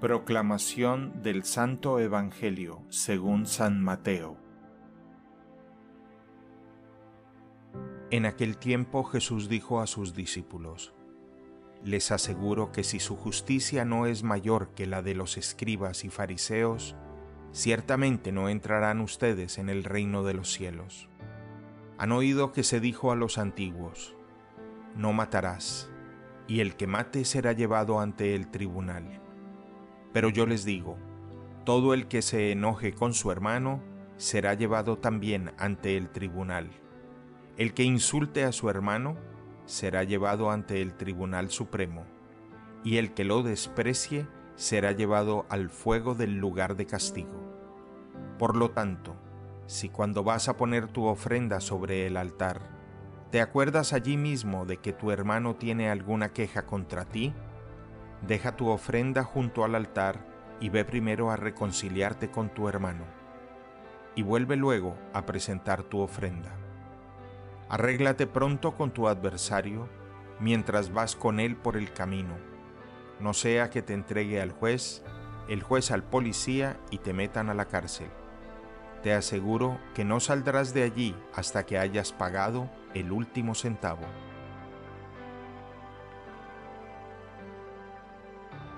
Proclamación del Santo Evangelio según San Mateo. En aquel tiempo Jesús dijo a sus discípulos, Les aseguro que si su justicia no es mayor que la de los escribas y fariseos, ciertamente no entrarán ustedes en el reino de los cielos. Han oído que se dijo a los antiguos, No matarás, y el que mate será llevado ante el tribunal. Pero yo les digo, todo el que se enoje con su hermano será llevado también ante el tribunal. El que insulte a su hermano será llevado ante el tribunal supremo, y el que lo desprecie será llevado al fuego del lugar de castigo. Por lo tanto, si cuando vas a poner tu ofrenda sobre el altar, te acuerdas allí mismo de que tu hermano tiene alguna queja contra ti, deja tu ofrenda junto al altar y ve primero a reconciliarte con tu hermano, y vuelve luego a presentar tu ofrenda. Arréglate pronto con tu adversario mientras vas con él por el camino, no sea que te entregue al juez, el juez al policía y te metan a la cárcel. Te aseguro que no saldrás de allí hasta que hayas pagado el último centavo.